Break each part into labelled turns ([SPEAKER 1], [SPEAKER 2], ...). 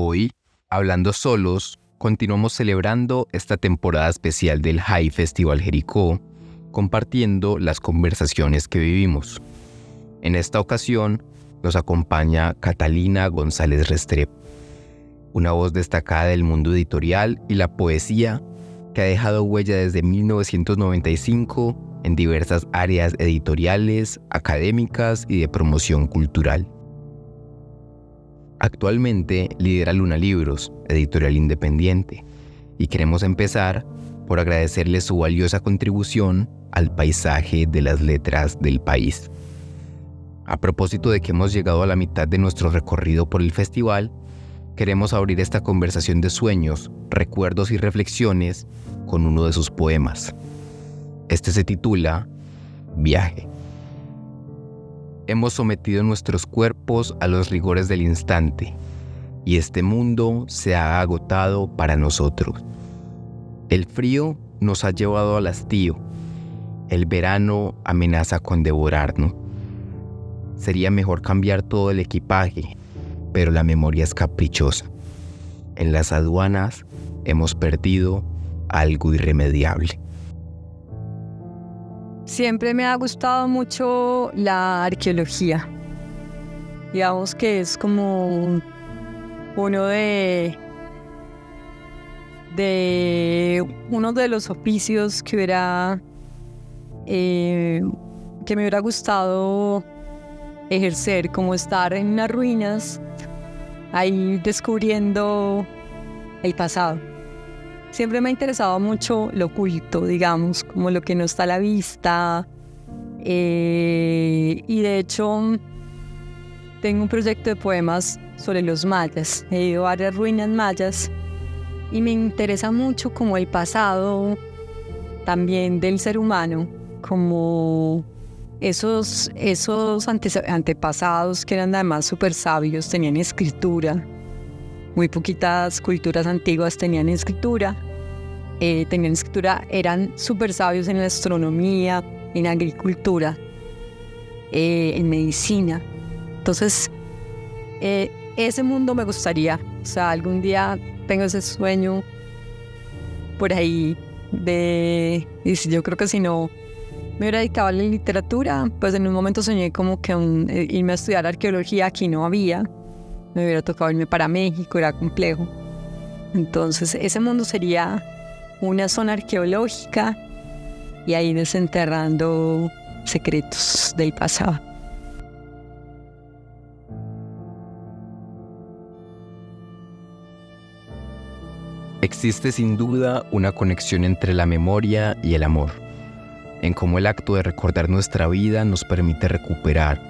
[SPEAKER 1] Hoy, hablando solos, continuamos celebrando esta temporada especial del High Festival Jericó, compartiendo las conversaciones que vivimos. En esta ocasión nos acompaña Catalina González Restrepo, una voz destacada del mundo editorial y la poesía que ha dejado huella desde 1995 en diversas áreas editoriales, académicas y de promoción cultural. Actualmente lidera Luna Libros, editorial independiente, y queremos empezar por agradecerle su valiosa contribución al paisaje de las letras del país. A propósito de que hemos llegado a la mitad de nuestro recorrido por el festival, queremos abrir esta conversación de sueños, recuerdos y reflexiones con uno de sus poemas. Este se titula Viaje hemos sometido nuestros cuerpos a los rigores del instante y este mundo se ha agotado para nosotros. El frío nos ha llevado al hastío, el verano amenaza con devorarnos. Sería mejor cambiar todo el equipaje, pero la memoria es caprichosa. En las aduanas hemos perdido algo irremediable.
[SPEAKER 2] Siempre me ha gustado mucho la arqueología. Digamos que es como uno de, de uno de los oficios que hubiera eh, que me hubiera gustado ejercer, como estar en unas ruinas, ahí descubriendo el pasado. Siempre me ha interesado mucho lo oculto, digamos, como lo que no está a la vista. Eh, y de hecho, tengo un proyecto de poemas sobre los mayas. He ido a varias ruinas mayas y me interesa mucho como el pasado también del ser humano, como esos, esos antepasados que eran además súper sabios, tenían escritura muy poquitas culturas antiguas tenían escritura. Eh, tenían escritura, eran súper sabios en la astronomía, en agricultura, eh, en medicina. Entonces, eh, ese mundo me gustaría. O sea, algún día tengo ese sueño por ahí de... Y yo creo que si no me hubiera dedicado a la literatura, pues en un momento soñé como que irme a estudiar arqueología, aquí no había me hubiera tocado irme para México, era complejo. Entonces ese mundo sería una zona arqueológica y ahí desenterrando secretos del pasado.
[SPEAKER 1] Existe sin duda una conexión entre la memoria y el amor, en cómo el acto de recordar nuestra vida nos permite recuperar,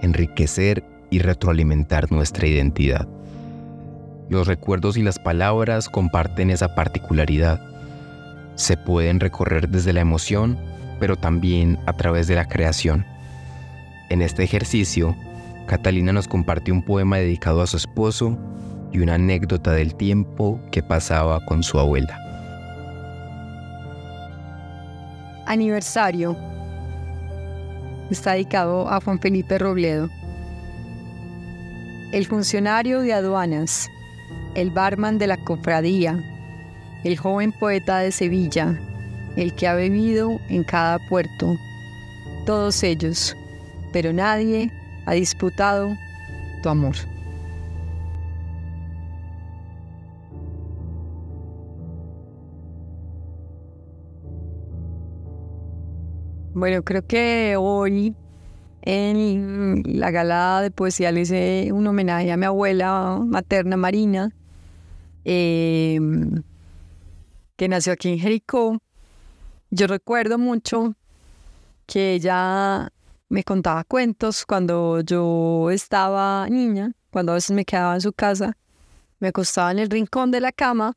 [SPEAKER 1] enriquecer y retroalimentar nuestra identidad. Los recuerdos y las palabras comparten esa particularidad. Se pueden recorrer desde la emoción, pero también a través de la creación. En este ejercicio, Catalina nos comparte un poema dedicado a su esposo y una anécdota del tiempo que pasaba con su abuela.
[SPEAKER 2] Aniversario. Está dedicado a Juan Felipe Robledo el funcionario de aduanas, el barman de la cofradía, el joven poeta de Sevilla, el que ha bebido en cada puerto, todos ellos, pero nadie ha disputado tu amor. Bueno, creo que hoy en la gala de poesía le hice un homenaje a mi abuela materna Marina, em, que nació aquí en Jericó. Yo recuerdo mucho que ella me contaba cuentos cuando yo estaba niña, cuando a veces me quedaba en su casa, me acostaba en el rincón de la cama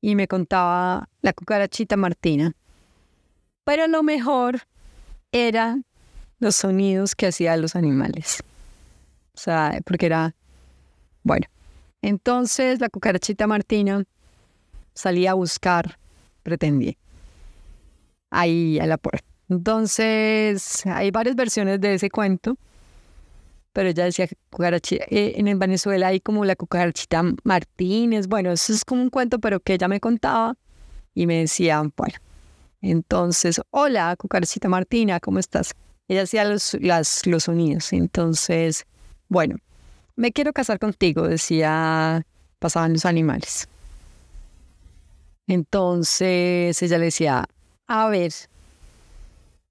[SPEAKER 2] y me contaba la cucarachita Martina. Pero lo mejor era los sonidos que hacían los animales. O sea, porque era, bueno, entonces la cucarachita Martina salía a buscar, pretendía, ahí a la puerta. Entonces, hay varias versiones de ese cuento. pero ella decía cucarachita. Eh, en Venezuela hay como la cucarachita Martínez. Bueno, eso es como un cuento, pero que ella me contaba y me decía, bueno, entonces, hola, cucarachita Martina, ¿cómo estás? Ella hacía los, las, los sonidos. Entonces, bueno, me quiero casar contigo, decía, pasaban los animales. Entonces ella le decía, a ver,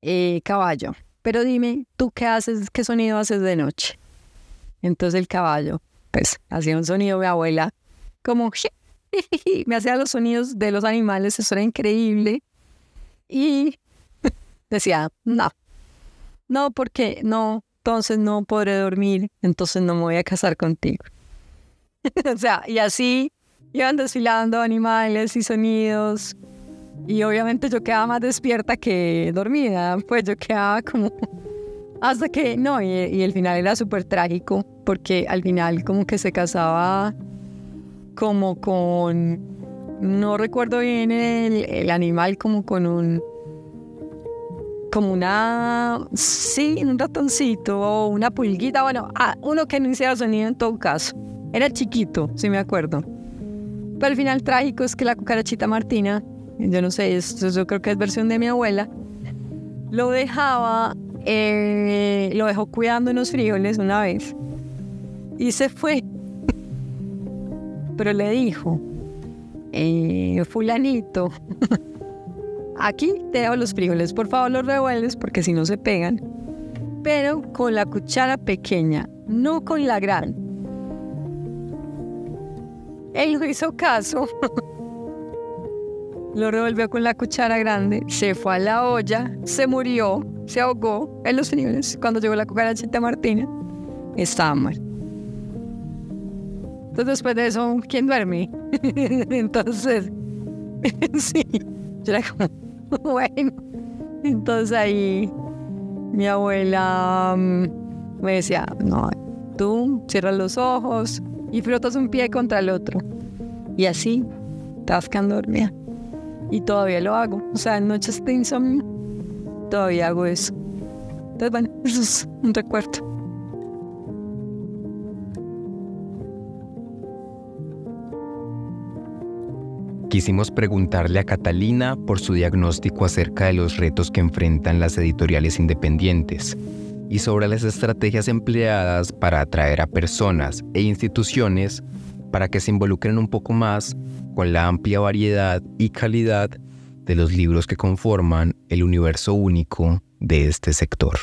[SPEAKER 2] eh, caballo, pero dime, ¿tú qué haces, qué sonido haces de noche? Entonces el caballo, pues, hacía un sonido, mi abuela, como, me hacía los sonidos de los animales, eso era increíble. Y decía, no, no, porque no, entonces no podré dormir, entonces no me voy a casar contigo. o sea, y así iban desfilando animales y sonidos. Y obviamente yo quedaba más despierta que dormida, pues yo quedaba como... Hasta que, no, y, el final era súper trágico, porque al final como que se casaba como con, no recuerdo bien el, el animal, como con un, como una, sí, un ratoncito o una pulguita, bueno, ah, uno que no hiciera sonido en todo caso. Era chiquito, si me acuerdo. Pero al final trágico es que la cucarachita Martina, yo no sé, esto yo creo que es versión de mi abuela, lo dejaba, eh, lo dejó cuidando unos frijoles una vez y se fue. Pero le dijo, eh, fulanito, aquí te dejo los frijoles, por favor los revuelves porque si no se pegan, pero con la cuchara pequeña, no con la gran él no hizo caso. Lo revolvió con la cuchara grande, se fue a la olla, se murió, se ahogó en los niveles. Cuando llegó la cucarachita Martina, estaba muerto. Entonces después de eso, ¿quién duerme? Entonces, sí, yo era como, bueno. Entonces ahí mi abuela mm, me decía, no, tú cierras los ojos, y frotas un pie contra el otro. Y así, quedando dormida. Y todavía lo hago. O sea, en noches de insomnio, todavía hago eso. Entonces, bueno, un recuerdo.
[SPEAKER 1] Quisimos preguntarle a Catalina por su diagnóstico acerca de los retos que enfrentan las editoriales independientes y sobre las estrategias empleadas para atraer a personas e instituciones para que se involucren un poco más con la amplia variedad y calidad de los libros que conforman el universo único de este sector.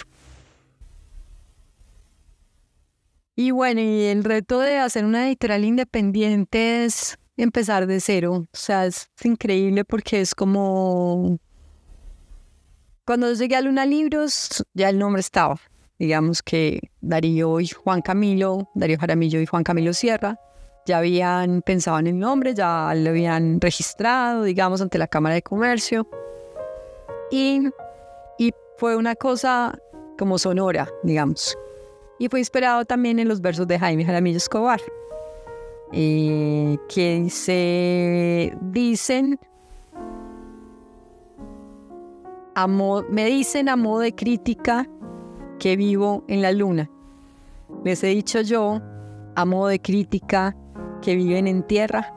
[SPEAKER 2] Y bueno, y el reto de hacer una editorial independiente es empezar de cero. O sea, es increíble porque es como... Cuando llegué a Luna Libros, ya el nombre estaba digamos que Darío y Juan Camilo, Darío Jaramillo y Juan Camilo Sierra, ya habían pensado en el nombre, ya lo habían registrado, digamos, ante la Cámara de Comercio. Y, y fue una cosa como sonora, digamos. Y fue inspirado también en los versos de Jaime Jaramillo Escobar, eh, que se dicen, me dicen a modo de crítica que vivo en la luna. Les he dicho yo, a modo de crítica, que viven en tierra.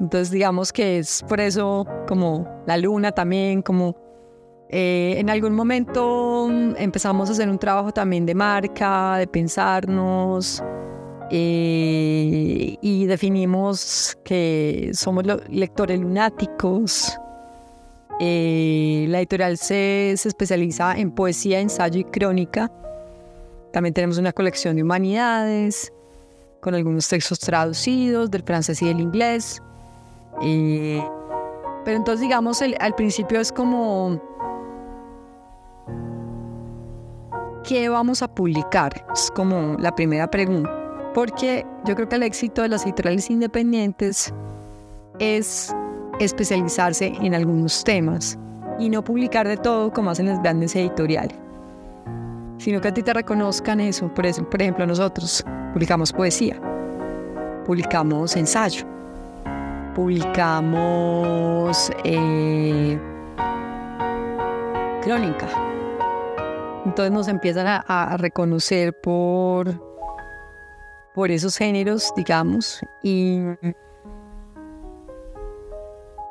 [SPEAKER 2] Entonces digamos que es por eso como la luna también, como eh, en algún momento empezamos a hacer un trabajo también de marca, de pensarnos eh, y definimos que somos lectores lunáticos, eh, la editorial se, especializa en poesía, ensayo y crónica. También tenemos una colección de humanidades, con algunos textos traducidos del francés y del inglés. Eh, pero entonces, digamos, al principio es como, ¿qué vamos a publicar? Es como la primera pregunta. Porque yo creo que el éxito de las editoriales independientes es especializarse en algunos temas y no publicar de todo como hacen las grandes editoriales, sino que a ti te reconozcan eso. Por, eso, por ejemplo, nosotros publicamos poesía, publicamos ensayo, publicamos eh, crónica, Entonces nos empiezan a, a reconocer por, por esos géneros, digamos, y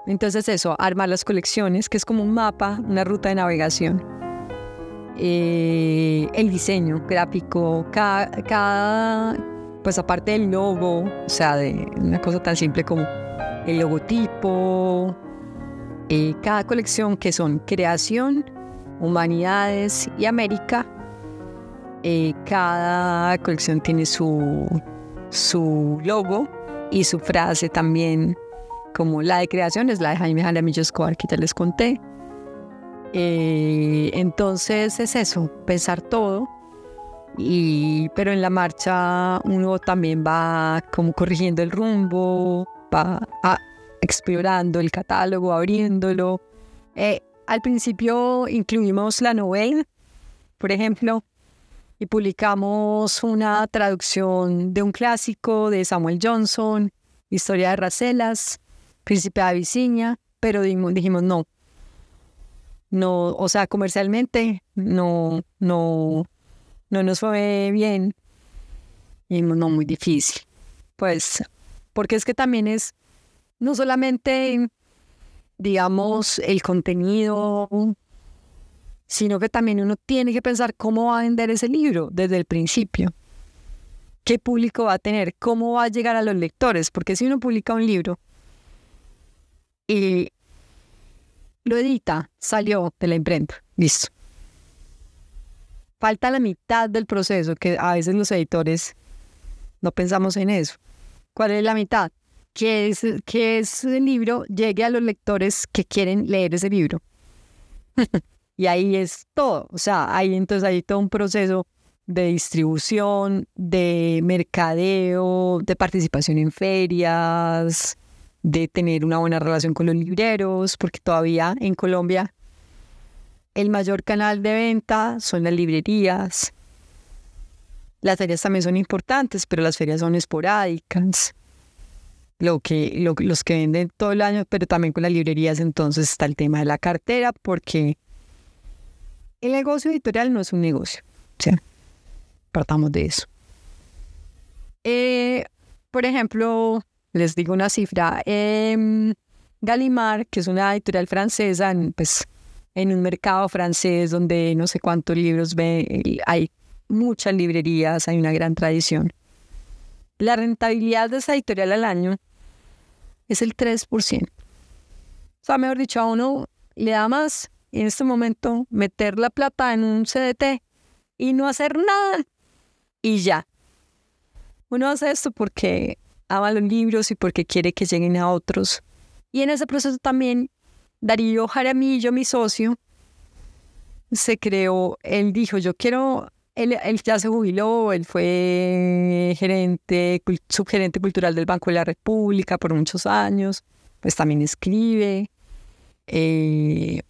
[SPEAKER 2] entonces eso, armar las colecciones, que es como un mapa, una ruta de navegación. Eh, el diseño gráfico, cada, pues aparte del logo, o sea, de una cosa tan simple como el logotipo, eh, cada colección que son creación, humanidades y América, eh, cada colección tiene su, su logo y su frase también como la de creación es la de Jaime Jaramillo Escobar, que ya les conté. Eh, entonces es eso, pensar todo, y, pero en la marcha uno también va como corrigiendo el rumbo, va explorando el catálogo, abriéndolo. Eh, al principio incluimos la novela, por ejemplo, y publicamos una traducción de un clásico de Samuel Johnson, Historia de Racelas, Príncipe de Abisinia, pero dijimos, no. No, o sea, comercialmente no, no, no nos fue bien. Y dijimos, no, muy difícil. Pues, porque es que también es no solamente, digamos, el contenido, sino que también uno tiene que pensar cómo va a vender ese libro desde el principio. ¿Qué público va a tener? ¿Cómo va a llegar a los lectores? Porque si uno publica un libro y lo edita, salió de la imprenta, listo. Falta la mitad del proceso, que a veces los editores no pensamos en eso. ¿Cuál es la mitad? Que, es, que ese libro llegue a los lectores que quieren leer ese libro. y ahí es todo. O sea, ahí entonces hay todo un proceso de distribución, de mercadeo, de participación en ferias, de tener una buena relación con los libreros, porque todavía en Colombia el mayor canal de venta son las librerías. Las ferias también son importantes, pero las ferias son esporádicas. Lo que, los que venden todo el año, pero también con las librerías, entonces está el tema de la cartera, porque el negocio editorial no es un negocio. O sea, partamos de eso. Eh, por ejemplo, les digo una cifra. Eh, Gallimard, que es una editorial francesa, pues en un mercado francés donde no sé cuántos libros ve, hay muchas librerías, hay una gran tradición. La rentabilidad de esa editorial al año es el 3%. O sea, mejor dicho, a uno le da más en este momento meter la plata en un CDT y no hacer nada y ya. Uno hace esto porque ama los libros y porque quiere que lleguen a otros. Y en ese proceso también Darío Jaramillo, mi socio, se creó, él dijo, yo quiero, él, ya se jubiló, él fue gerente, subgerente cultural del Banco de la República por muchos años, pues también escribe. Eh,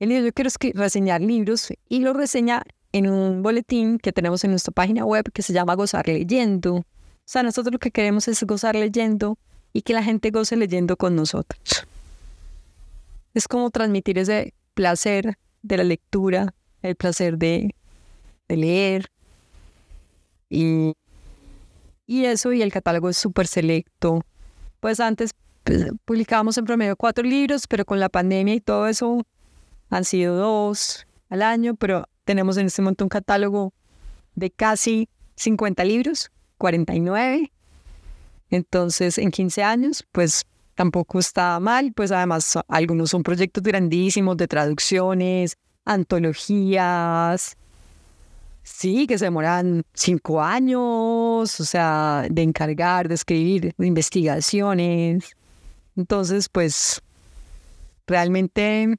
[SPEAKER 2] él dijo, yo quiero reseñar libros y lo reseña en un boletín que tenemos en nuestra página web que se llama Gozar Leyendo. O sea, nosotros lo que queremos es gozar leyendo y que la gente goce leyendo con nosotros. Es como transmitir ese placer de la lectura, el placer de, leer. Y, y, eso, y el catálogo es súper selecto. Pues antes pues, publicábamos en promedio cuatro libros, pero con la pandemia y todo eso han sido dos al año, pero tenemos en este momento un catálogo de casi 50 libros, 49. Entonces, en 15 años, pues tampoco está mal, pues además algunos son proyectos grandísimos de traducciones, antologías, sí, que se demoran cinco años, o sea, de encargar, de escribir, de investigaciones. Entonces, pues, realmente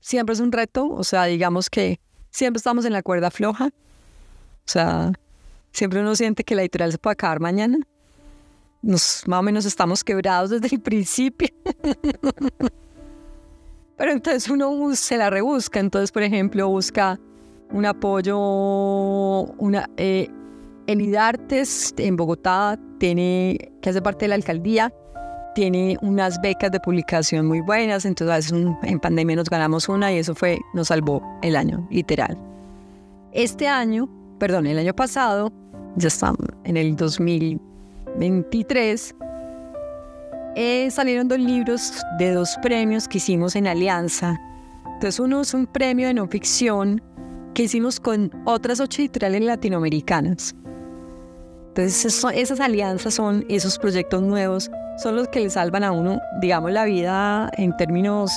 [SPEAKER 2] siempre es un reto, o sea, digamos que siempre estamos en la cuerda floja, o sea, siempre uno siente que la editorial se puede acabar mañana. Nos, más o menos estamos quebrados desde el principio. Pero entonces uno se la rebusca, entonces por ejemplo busca un apoyo, una, eh, el IDARTES en Bogotá tiene, que hace parte de la alcaldía, tiene unas becas de publicación muy buenas, entonces en pandemia nos ganamos una y eso fue, nos salvó el año, literal. Este año, perdón, el año pasado, ya estamos en el 2023, eh, salieron dos libros de dos premios que hicimos en Alianza. Entonces uno es un premio de no ficción que hicimos con otras ocho editoriales latinoamericanas. Entonces esas alianzas son esos proyectos nuevos, son los que le salvan a uno, digamos, la vida en términos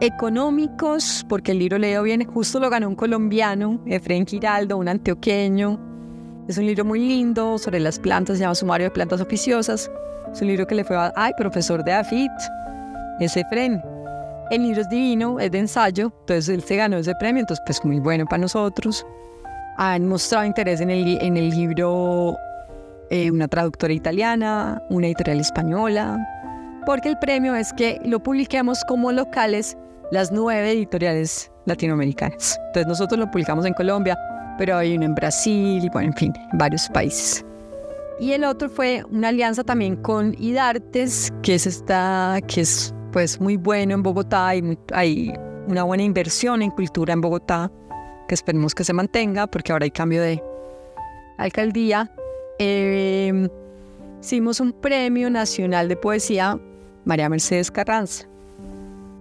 [SPEAKER 2] económicos, porque el libro leo bien, justo lo ganó un colombiano, Efraín Giraldo, un antioqueño. Es un libro muy lindo sobre las plantas, se llama Sumario de Plantas Oficiosas. Es un libro que le fue a, ay, profesor de AFIT, ese Efraín. El libro es divino, es de ensayo, entonces él se ganó ese premio, entonces pues muy bueno para nosotros. Han mostrado interés en el, en el libro eh, una traductora italiana, una editorial española, porque el premio es que lo publiquemos como locales las nueve editoriales latinoamericanas. Entonces nosotros lo publicamos en Colombia, pero hay uno en Brasil, bueno, en fin, varios países. Y el otro fue una alianza también con IDARTES, que es, esta, que es pues muy bueno en Bogotá y hay una buena inversión en cultura en Bogotá, que esperemos que se mantenga, porque ahora hay cambio de alcaldía. Eh, hicimos un premio nacional de poesía María Mercedes Carranza.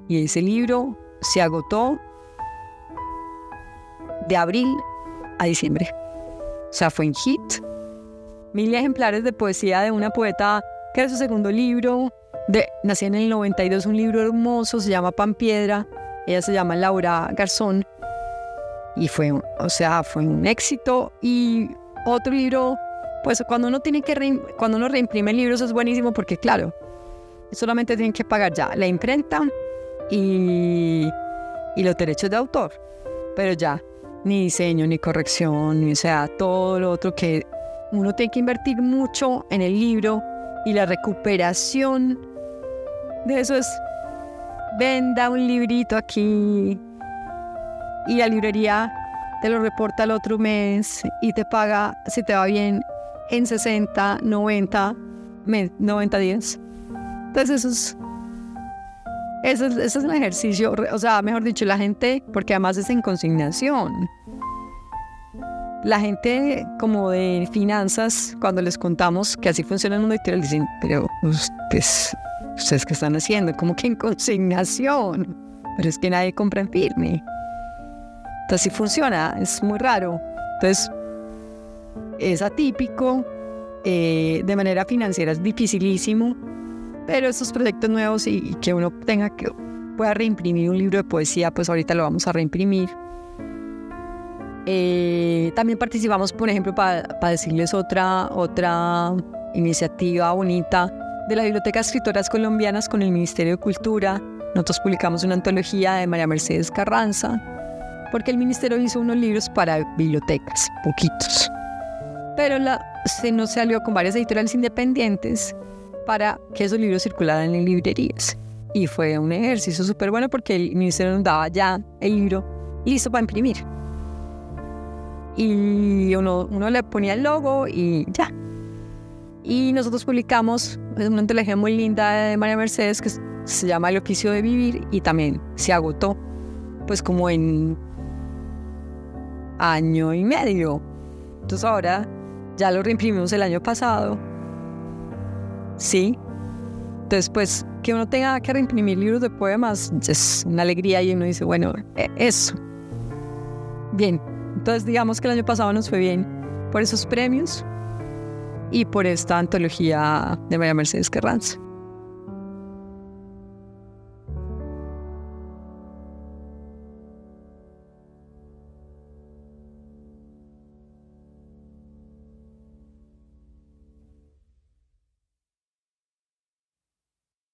[SPEAKER 2] Y ese libro se agotó de abril a diciembre. O sea, fue en hit. Mil ejemplares de poesía de una poeta que era su segundo libro. De, nació en el 92 un libro hermoso, se llama Pan Piedra. Ella se llama Laura Garzón. Y fue, o sea, fue un éxito. Y otro libro, pues cuando uno tiene que, cuando uno reimprime libros es buenísimo porque, claro, solamente tienen que pagar ya la imprenta y, y los derechos de autor. Pero ya, ni diseño, ni corrección, ni, o sea, todo lo otro que uno tiene que invertir mucho en el libro y la recuperación de eso es venda un librito aquí y la librería te lo reporta el otro mes y te paga, si te va bien, en 60, 90, 90 días. Entonces eso es, eso es, un ejercicio, o sea, mejor dicho, la gente, porque además es en consignación. La gente como de finanzas, cuando les contamos que así funciona el mundo editorial, dicen, pero ustedes, ¿ustedes qué están haciendo? Como que en consignación. Pero es que nadie compra en firme. Entonces así funciona, es muy raro. Entonces, es atípico, eh, de manera financiera es dificilísimo pero estos proyectos nuevos y, que uno tenga que pueda reimprimir un libro de poesía, pues ahorita lo vamos a reimprimir. Eh, también participamos, por ejemplo, para decirles otra, otra iniciativa bonita de la Biblioteca de Escritoras Colombianas con el Ministerio de Cultura. Nosotros publicamos una antología de María Mercedes Carranza, porque el ministerio hizo unos libros para bibliotecas, poquitos. Pero la, se nos salió con varias editoriales independientes para que esos libros circularan en librerías. Y fue un ejercicio súper bueno porque el ministerio nos daba ya el libro listo para imprimir. Y uno, uno le ponía el logo y ya. Y nosotros publicamos una antología muy linda de María Mercedes que se llama El oficio de vivir y también se agotó, pues como en año y medio. Entonces ahora ya lo reimprimimos el año pasado ¿sí? Entonces, pues, que uno tenga que reimprimir libros de poemas es una alegría y uno dice, bueno, e, eso. Bien, entonces digamos que el año pasado nos fue bien por esos premios y por esta antología de María Mercedes Carranza.